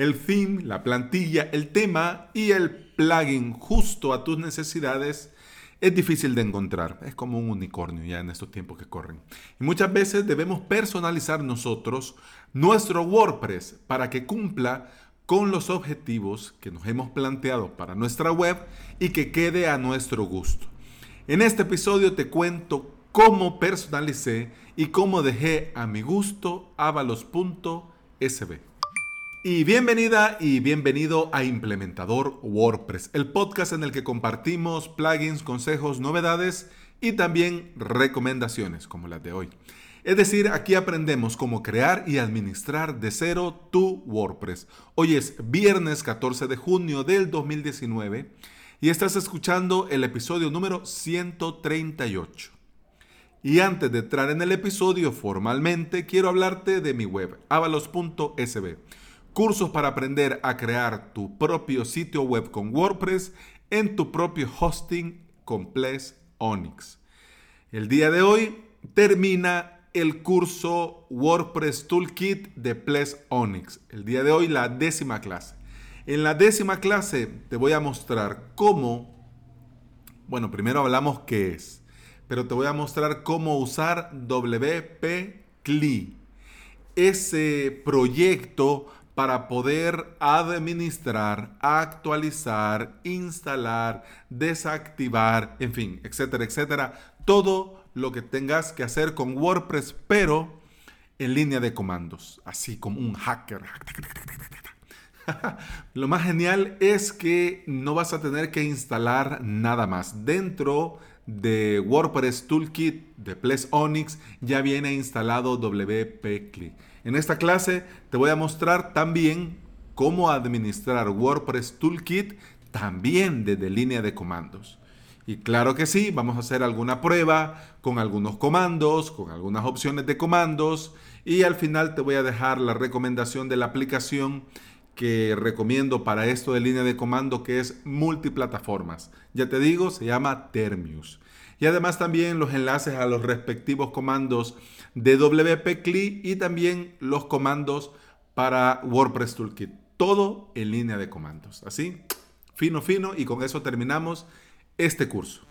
el theme, la plantilla, el tema y el plugin justo a tus necesidades es difícil de encontrar. Es como un unicornio ya en estos tiempos que corren. Y muchas veces debemos personalizar nosotros nuestro WordPress para que cumpla con los objetivos que nos hemos planteado para nuestra web y que quede a nuestro gusto. En este episodio te cuento cómo personalicé y cómo dejé a mi gusto avalos.sb. Y bienvenida y bienvenido a Implementador WordPress, el podcast en el que compartimos plugins, consejos, novedades y también recomendaciones como las de hoy. Es decir, aquí aprendemos cómo crear y administrar de cero tu WordPress. Hoy es viernes 14 de junio del 2019 y estás escuchando el episodio número 138. Y antes de entrar en el episodio formalmente, quiero hablarte de mi web, avalos.sb cursos para aprender a crear tu propio sitio web con WordPress en tu propio hosting con Ples Onyx. El día de hoy termina el curso WordPress Toolkit de Ples Onyx. El día de hoy la décima clase. En la décima clase te voy a mostrar cómo, bueno, primero hablamos qué es, pero te voy a mostrar cómo usar WP CLI, ese proyecto para poder administrar, actualizar, instalar, desactivar, en fin, etcétera, etcétera. Todo lo que tengas que hacer con WordPress, pero en línea de comandos, así como un hacker. Lo más genial es que no vas a tener que instalar nada más. Dentro de WordPress Toolkit de Ples Onyx ya viene instalado WP Click. En esta clase te voy a mostrar también cómo administrar WordPress Toolkit también desde línea de comandos. Y claro que sí, vamos a hacer alguna prueba con algunos comandos, con algunas opciones de comandos y al final te voy a dejar la recomendación de la aplicación que recomiendo para esto de línea de comando que es multiplataformas. Ya te digo, se llama Termius. Y además también los enlaces a los respectivos comandos de WP CLI y también los comandos para WordPress Toolkit. Todo en línea de comandos. Así, fino, fino. Y con eso terminamos este curso.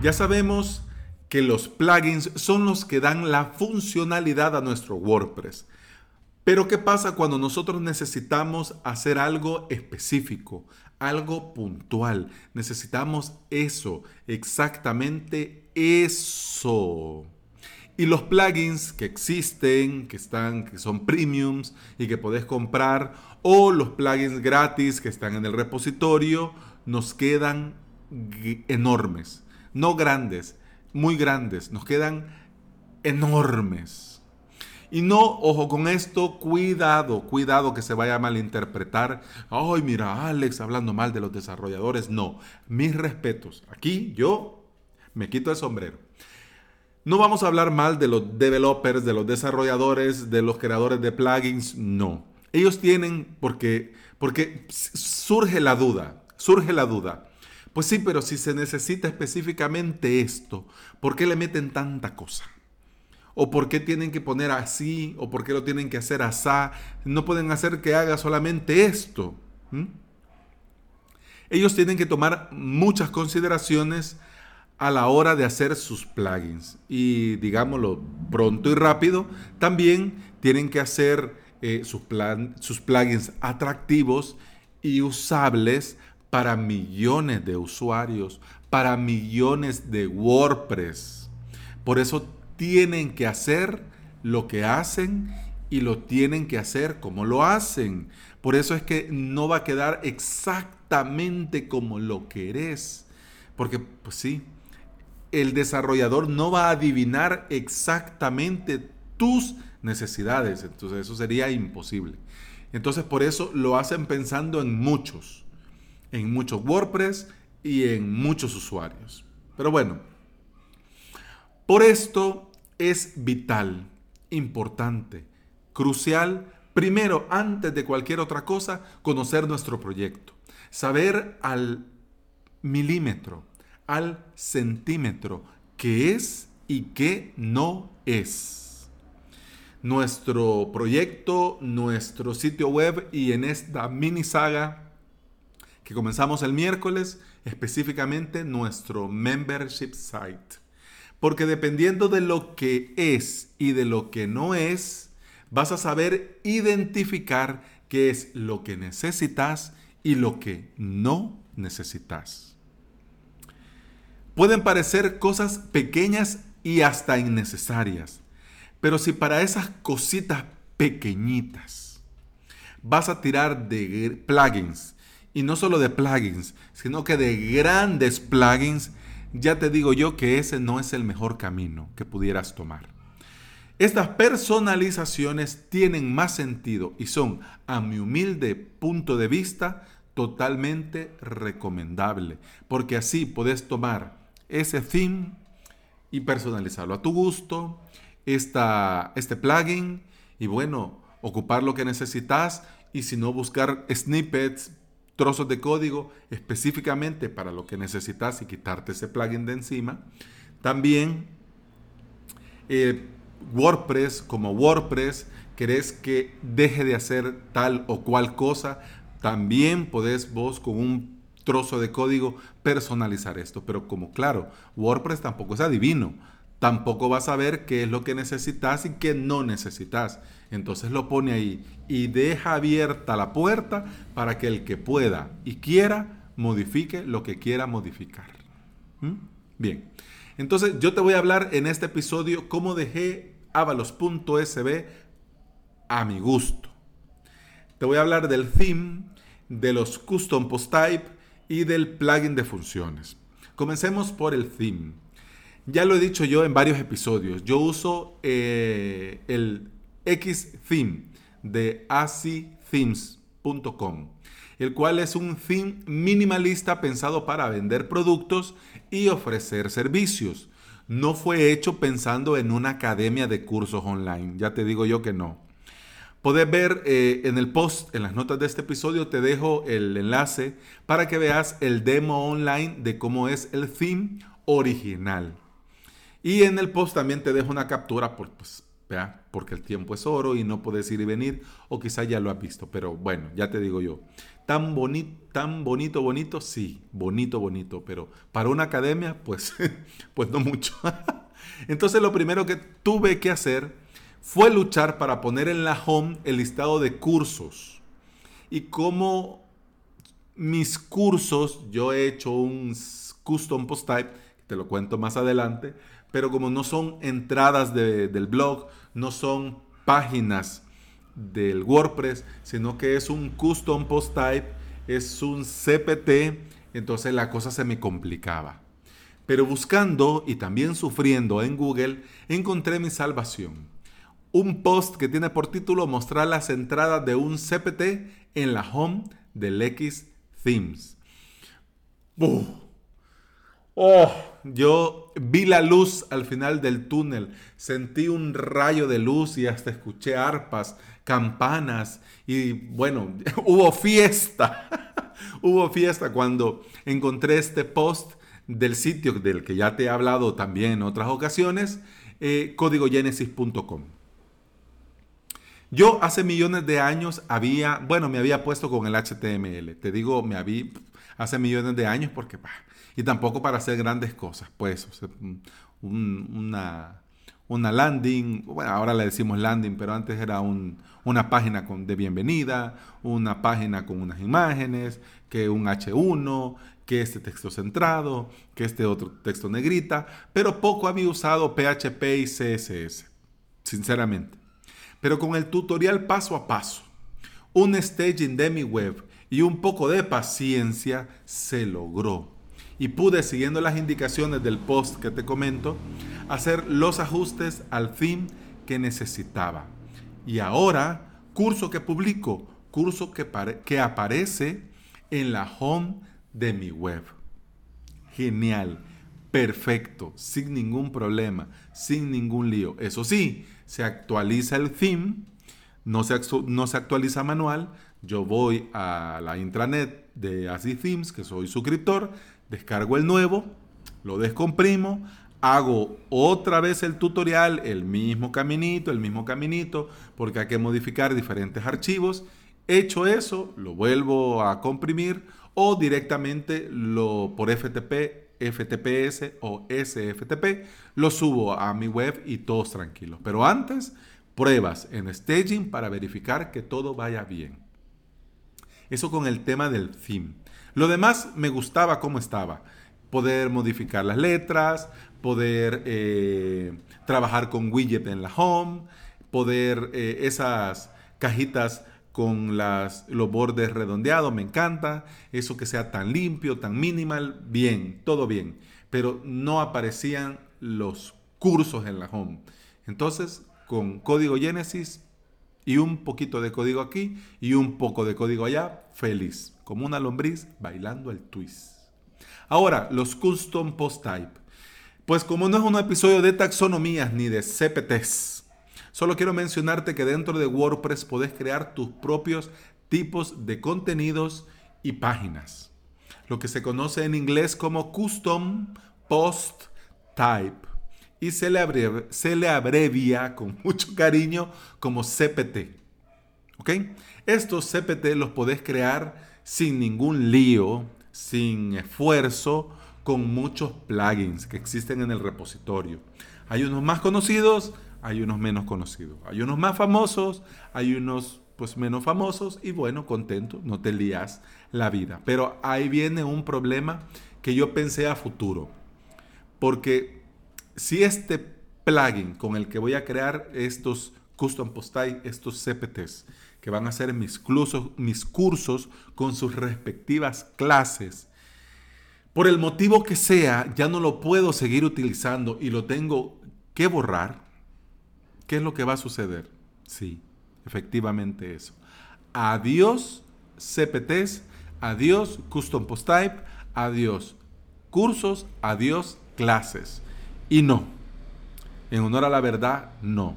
Ya sabemos que los plugins son los que dan la funcionalidad a nuestro WordPress. Pero ¿qué pasa cuando nosotros necesitamos hacer algo específico, algo puntual? Necesitamos eso, exactamente eso. Y los plugins que existen, que están, que son premiums y que podés comprar, o los plugins gratis que están en el repositorio, nos quedan enormes. No grandes, muy grandes, nos quedan enormes. Y no, ojo con esto, cuidado, cuidado que se vaya a malinterpretar. Ay, mira, Alex hablando mal de los desarrolladores. No, mis respetos. Aquí yo me quito el sombrero. No vamos a hablar mal de los developers, de los desarrolladores, de los creadores de plugins. No. Ellos tienen, porque, porque surge la duda, surge la duda. Pues sí, pero si se necesita específicamente esto, ¿por qué le meten tanta cosa? O por qué tienen que poner así, o por qué lo tienen que hacer asá. No pueden hacer que haga solamente esto. Ellos tienen que tomar muchas consideraciones a la hora de hacer sus plugins. Y digámoslo pronto y rápido, también tienen que hacer eh, sus, sus plugins atractivos y usables para millones de usuarios, para millones de WordPress. Por eso tienen que hacer lo que hacen y lo tienen que hacer como lo hacen. Por eso es que no va a quedar exactamente como lo querés. Porque, pues sí, el desarrollador no va a adivinar exactamente tus necesidades. Entonces eso sería imposible. Entonces por eso lo hacen pensando en muchos. En muchos WordPress y en muchos usuarios. Pero bueno, por esto es vital, importante, crucial, primero, antes de cualquier otra cosa, conocer nuestro proyecto. Saber al milímetro, al centímetro qué es y qué no es. Nuestro proyecto, nuestro sitio web y en esta mini saga que comenzamos el miércoles, específicamente nuestro membership site. Porque dependiendo de lo que es y de lo que no es, vas a saber identificar qué es lo que necesitas y lo que no necesitas. Pueden parecer cosas pequeñas y hasta innecesarias, pero si para esas cositas pequeñitas vas a tirar de plugins, y no solo de plugins, sino que de grandes plugins, ya te digo yo que ese no es el mejor camino que pudieras tomar. Estas personalizaciones tienen más sentido y son, a mi humilde punto de vista, totalmente recomendable, porque así puedes tomar ese theme y personalizarlo a tu gusto, esta, este plugin y bueno, ocupar lo que necesitas y si no buscar snippets, trozos de código específicamente para lo que necesitas y quitarte ese plugin de encima. También eh, WordPress como WordPress, querés que deje de hacer tal o cual cosa, también podés vos con un trozo de código personalizar esto. Pero como claro, WordPress tampoco es adivino. Tampoco vas a ver qué es lo que necesitas y qué no necesitas. Entonces lo pone ahí y deja abierta la puerta para que el que pueda y quiera modifique lo que quiera modificar. ¿Mm? Bien, entonces yo te voy a hablar en este episodio cómo dejé avalos.sb a mi gusto. Te voy a hablar del theme, de los custom post type y del plugin de funciones. Comencemos por el theme. Ya lo he dicho yo en varios episodios. Yo uso eh, el X theme de acthemes.com, el cual es un theme minimalista pensado para vender productos y ofrecer servicios. No fue hecho pensando en una academia de cursos online. Ya te digo yo que no. Puedes ver eh, en el post, en las notas de este episodio, te dejo el enlace para que veas el demo online de cómo es el theme original. Y en el post también te dejo una captura por, pues, porque el tiempo es oro y no puedes ir y venir, o quizá ya lo has visto, pero bueno, ya te digo yo. Tan, bonito, tan bonito, bonito, sí, bonito, bonito, pero para una academia, pues, pues no mucho. Entonces lo primero que tuve que hacer fue luchar para poner en la home el listado de cursos. Y como mis cursos, yo he hecho un custom post type, te lo cuento más adelante, pero como no son entradas del blog, no son páginas del WordPress, sino que es un custom post type, es un CPT, entonces la cosa se me complicaba. Pero buscando y también sufriendo en Google, encontré mi salvación un post que tiene por título mostrar las entradas de un CPT en la home del X Themes. Oh, yo vi la luz al final del túnel, sentí un rayo de luz y hasta escuché arpas, campanas y bueno, hubo fiesta. hubo fiesta cuando encontré este post del sitio del que ya te he hablado también en otras ocasiones, eh, códigogenesis.com. Yo hace millones de años había, bueno, me había puesto con el HTML. Te digo, me había, hace millones de años porque, y tampoco para hacer grandes cosas, pues, una, landing, bueno, ahora le decimos landing, pero antes era una página con, de bienvenida, una página con unas imágenes, que un H1, que este texto centrado, que este otro texto negrita, pero poco había usado PHP y CSS, sinceramente pero con el tutorial paso a paso, un staging de mi web y un poco de paciencia se logró. Y pude, siguiendo las indicaciones del post que te comento, hacer los ajustes al fin que necesitaba. Y ahora, curso que publico, curso que, que aparece en la home de mi web. Genial, perfecto, sin ningún problema, sin ningún lío. Eso sí, se actualiza el theme, no se, no se actualiza manual, yo voy a la intranet de Así Themes, que soy suscriptor, descargo el nuevo lo descomprimo, hago otra vez el tutorial, el mismo caminito, el mismo caminito, porque hay que modificar diferentes archivos. Hecho eso, lo vuelvo a comprimir o directamente lo por FTP, FTPS o SFTP, lo subo a mi web y todos tranquilos. Pero antes, pruebas en staging para verificar que todo vaya bien. Eso con el tema del theme. Lo demás me gustaba como estaba. Poder modificar las letras, poder eh, trabajar con widget en la home, poder eh, esas cajitas con las, los bordes redondeados, me encanta. Eso que sea tan limpio, tan minimal, bien, todo bien. Pero no aparecían los cursos en la home. Entonces, con código Genesis y un poquito de código aquí y un poco de código allá, feliz, como una lombriz bailando el twist. Ahora, los custom post type. Pues como no es un episodio de taxonomías ni de CPTs, solo quiero mencionarte que dentro de WordPress podés crear tus propios tipos de contenidos y páginas. Lo que se conoce en inglés como Custom Post Type. Se le, abrevia, se le abrevia con mucho cariño como CPT. ¿Ok? Estos CPT los podés crear sin ningún lío, sin esfuerzo con muchos plugins que existen en el repositorio. Hay unos más conocidos, hay unos menos conocidos. Hay unos más famosos, hay unos pues menos famosos y bueno, contento, no te lías la vida. Pero ahí viene un problema que yo pensé a futuro. Porque si este plugin con el que voy a crear estos custom post estos CPTs, que van a ser mis mis cursos con sus respectivas clases, por el motivo que sea, ya no lo puedo seguir utilizando y lo tengo que borrar, ¿qué es lo que va a suceder? Sí, efectivamente eso. Adiós CPTs, adiós Custom Post Type, adiós cursos, adiós clases. Y no, en honor a la verdad, no.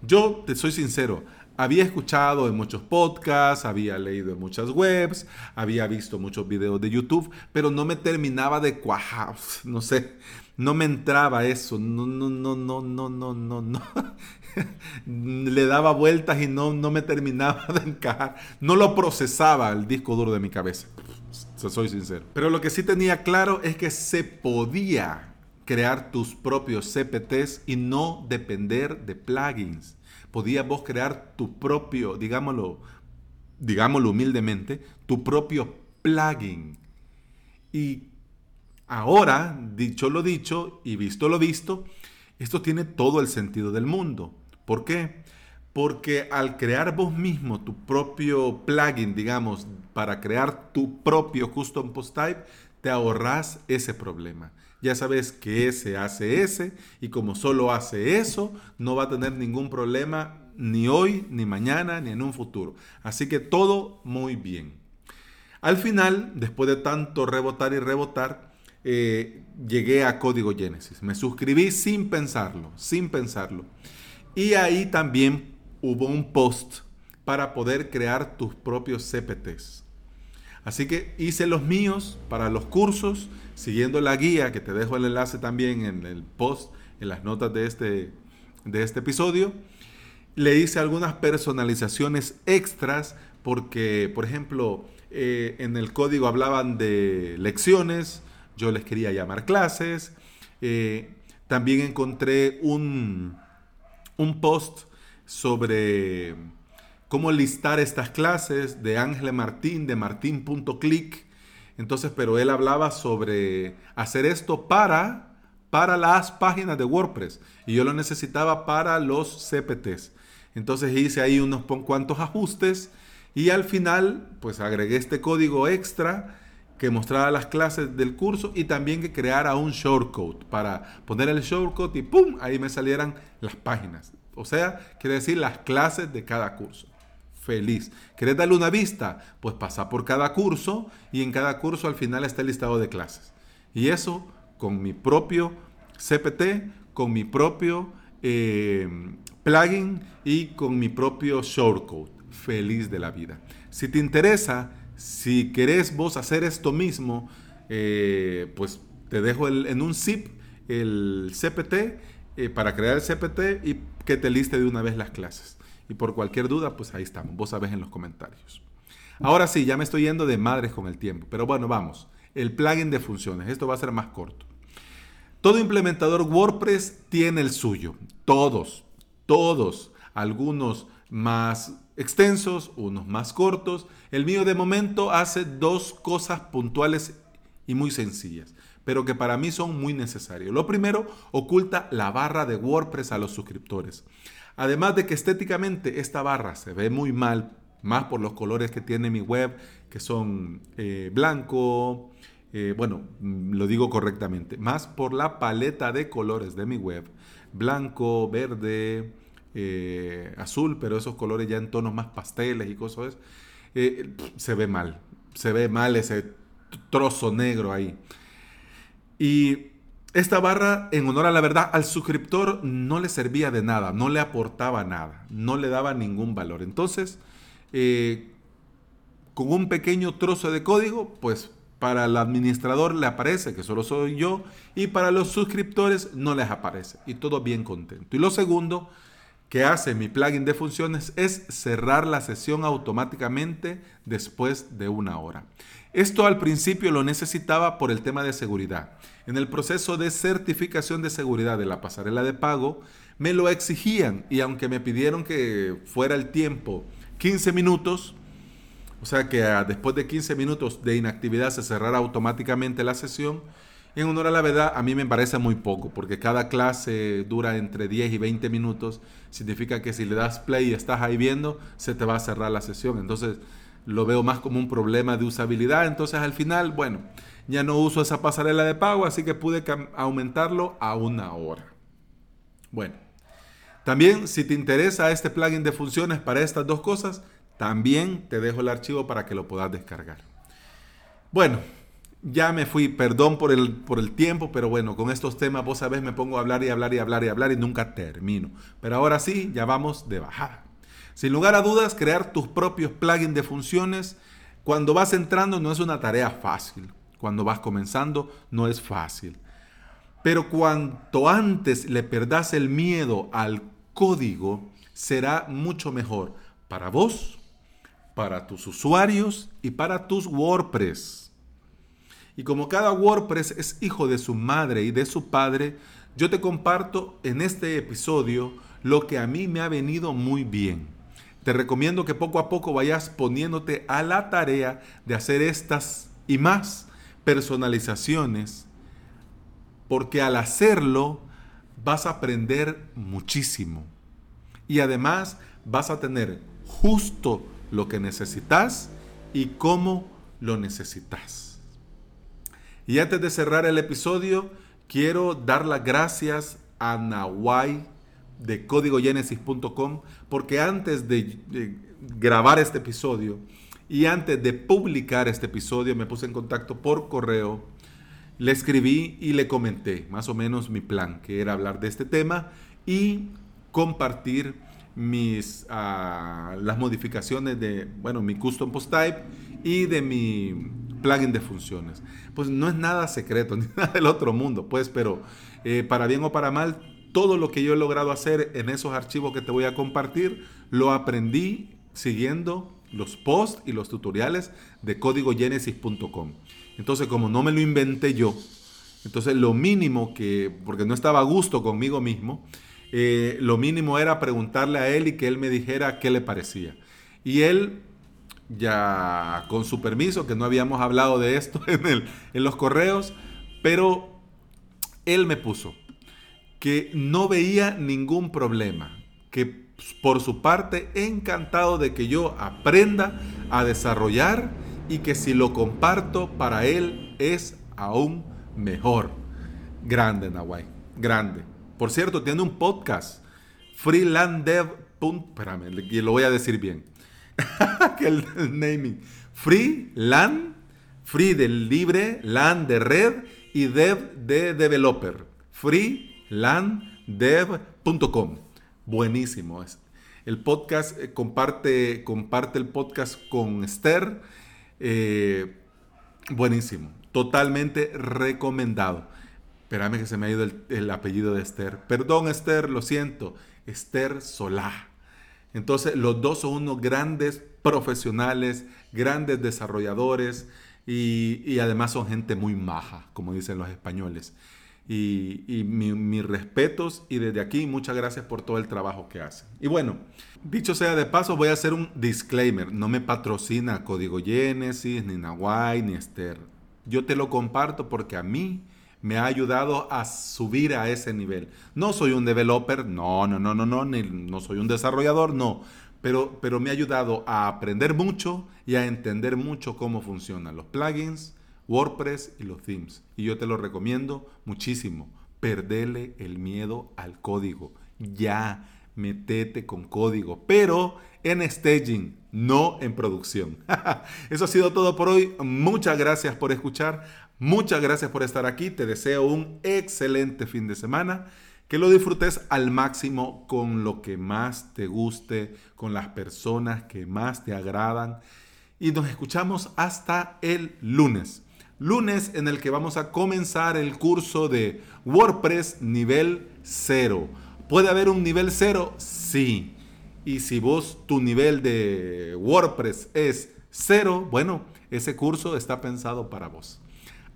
Yo te soy sincero, había escuchado en muchos podcasts, había leído en muchas webs, había visto muchos videos de YouTube, pero no me terminaba de cuajar, no sé, no me entraba eso, no, no, no, no, no, no, no, no. Le daba vueltas y no, no me terminaba de encajar, no lo procesaba el disco duro de mi cabeza, soy sincero. Pero lo que sí tenía claro es que se podía crear tus propios CPTs y no depender de plugins podías vos crear tu propio, digámoslo, digámoslo humildemente, tu propio plugin. Y ahora, dicho lo dicho y visto lo visto, esto tiene todo el sentido del mundo. ¿Por qué? Porque al crear vos mismo tu propio plugin, digamos, para crear tu propio custom post type, te ahorras ese problema. Ya sabes que ese hace ese y como solo hace eso, no va a tener ningún problema ni hoy, ni mañana, ni en un futuro. Así que todo muy bien. Al final, después de tanto rebotar y rebotar, eh, llegué a Código Génesis. Me suscribí sin pensarlo, sin pensarlo. Y ahí también hubo un post para poder crear tus propios CPTs. Así que hice los míos para los cursos, siguiendo la guía, que te dejo el enlace también en el post, en las notas de este, de este episodio. Le hice algunas personalizaciones extras porque, por ejemplo, eh, en el código hablaban de lecciones, yo les quería llamar clases. Eh, también encontré un, un post sobre cómo listar estas clases de Ángel Martín, de martín.click. Entonces, pero él hablaba sobre hacer esto para, para las páginas de WordPress y yo lo necesitaba para los CPTs. Entonces hice ahí unos cuantos ajustes y al final pues agregué este código extra que mostraba las clases del curso y también que creara un shortcode para poner el shortcode y ¡pum! Ahí me salieran las páginas. O sea, quiere decir las clases de cada curso feliz. ¿Querés darle una vista? Pues pasa por cada curso y en cada curso al final está el listado de clases. Y eso con mi propio CPT, con mi propio eh, plugin y con mi propio shortcode. Feliz de la vida. Si te interesa, si querés vos hacer esto mismo, eh, pues te dejo en un zip el CPT eh, para crear el CPT y que te liste de una vez las clases. Y por cualquier duda, pues ahí estamos. Vos sabés en los comentarios. Ahora sí, ya me estoy yendo de madres con el tiempo. Pero bueno, vamos. El plugin de funciones. Esto va a ser más corto. Todo implementador WordPress tiene el suyo. Todos. Todos. Algunos más extensos, unos más cortos. El mío de momento hace dos cosas puntuales y muy sencillas, pero que para mí son muy necesarias. Lo primero, oculta la barra de WordPress a los suscriptores. Además de que estéticamente esta barra se ve muy mal, más por los colores que tiene mi web, que son eh, blanco, eh, bueno, mm, lo digo correctamente, más por la paleta de colores de mi web, blanco, verde, eh, azul, pero esos colores ya en tonos más pasteles y cosas, se ve mal, se ve mal ese trozo negro ahí. Y esta barra, en honor a la verdad, al suscriptor no le servía de nada, no le aportaba nada, no le daba ningún valor. Entonces, eh, con un pequeño trozo de código, pues para el administrador le aparece que solo soy yo y para los suscriptores no les aparece y todo bien contento. Y lo segundo que hace mi plugin de funciones es cerrar la sesión automáticamente después de una hora. Esto al principio lo necesitaba por el tema de seguridad. En el proceso de certificación de seguridad de la pasarela de pago, me lo exigían y aunque me pidieron que fuera el tiempo 15 minutos, o sea que después de 15 minutos de inactividad se cerrara automáticamente la sesión, en honor a la verdad, a mí me parece muy poco, porque cada clase dura entre 10 y 20 minutos. Significa que si le das play y estás ahí viendo, se te va a cerrar la sesión. Entonces, lo veo más como un problema de usabilidad. Entonces, al final, bueno, ya no uso esa pasarela de pago, así que pude aumentarlo a una hora. Bueno, también si te interesa este plugin de funciones para estas dos cosas, también te dejo el archivo para que lo puedas descargar. Bueno, ya me fui, perdón por el, por el tiempo, pero bueno, con estos temas vos sabés, me pongo a hablar y hablar y hablar y hablar y nunca termino. Pero ahora sí, ya vamos de bajada. Sin lugar a dudas, crear tus propios plugins de funciones cuando vas entrando no es una tarea fácil. Cuando vas comenzando no es fácil. Pero cuanto antes le perdas el miedo al código, será mucho mejor para vos, para tus usuarios y para tus WordPress. Y como cada WordPress es hijo de su madre y de su padre, yo te comparto en este episodio lo que a mí me ha venido muy bien. Te recomiendo que poco a poco vayas poniéndote a la tarea de hacer estas y más personalizaciones, porque al hacerlo vas a aprender muchísimo. Y además vas a tener justo lo que necesitas y cómo lo necesitas. Y antes de cerrar el episodio, quiero dar las gracias a Nawai de códigogenesis.com porque antes de, grabar este episodio y antes de publicar este episodio me puse en contacto por correo, le escribí y le comenté más o menos mi plan, que era hablar de este tema y compartir mis, ah, las modificaciones de, bueno, mi custom post type y de mi plugin de funciones. Pues no es nada secreto, ni nada del otro mundo, pues, pero eh, para bien o para mal, todo lo que yo he logrado hacer en esos archivos que te voy a compartir, lo aprendí siguiendo los posts y los tutoriales de códigogenesis.com. Entonces, como no me lo inventé yo, entonces lo mínimo que, porque no estaba a gusto conmigo mismo, eh, lo mínimo era preguntarle a él y que él me dijera qué le parecía. Y él ya con su permiso, que no habíamos hablado de esto en, los correos, pero él me puso que no veía ningún problema, que por su parte encantado de que yo aprenda a desarrollar y que si lo comparto para él es aún mejor. Grande, Nawai, grande. Por cierto, tiene un podcast, freelandev. Espérame, lo voy a decir bien que el, naming. Free, LAN, free de libre, LAN de red y dev de developer. freelandev.com. Buenísimo. El podcast eh, comparte, comparte el podcast con Esther. Eh, buenísimo. Totalmente recomendado. Espérame que se me ha ido el, el apellido de Esther. Perdón, Esther, lo siento. Esther Solá. Entonces, los dos son unos grandes profesionales, grandes desarrolladores y, además son gente muy maja, como dicen los españoles. Y, mis respetos y desde aquí muchas gracias por todo el trabajo que hacen. Y bueno, dicho sea de paso, voy a hacer un disclaimer. No me patrocina Código Genesis, ni Nahuay, ni Esther. Yo te lo comparto porque a mí me ha ayudado a subir a ese nivel. No soy un developer, no, no, no, no, no, no soy un desarrollador, no. Pero, pero me ha ayudado a aprender mucho y a entender mucho cómo funcionan los plugins, WordPress y los themes. Y yo te lo recomiendo muchísimo. Perdele el miedo al código. Ya, metete con código. Pero en staging, no en producción. Eso ha sido todo por hoy. Muchas gracias por escuchar. Muchas gracias por estar aquí. Te deseo un excelente fin de semana. Que lo disfrutes al máximo con lo que más te guste, con las personas que más te agradan. Y nos escuchamos hasta el lunes. Lunes en el que vamos a comenzar el curso de WordPress nivel 0. ¿Puede haber un nivel 0? Sí. Y si vos tu nivel de WordPress es 0, bueno, ese curso está pensado para vos.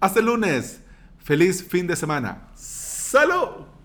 Hasta el lunes. Feliz fin de semana. ¡Salud!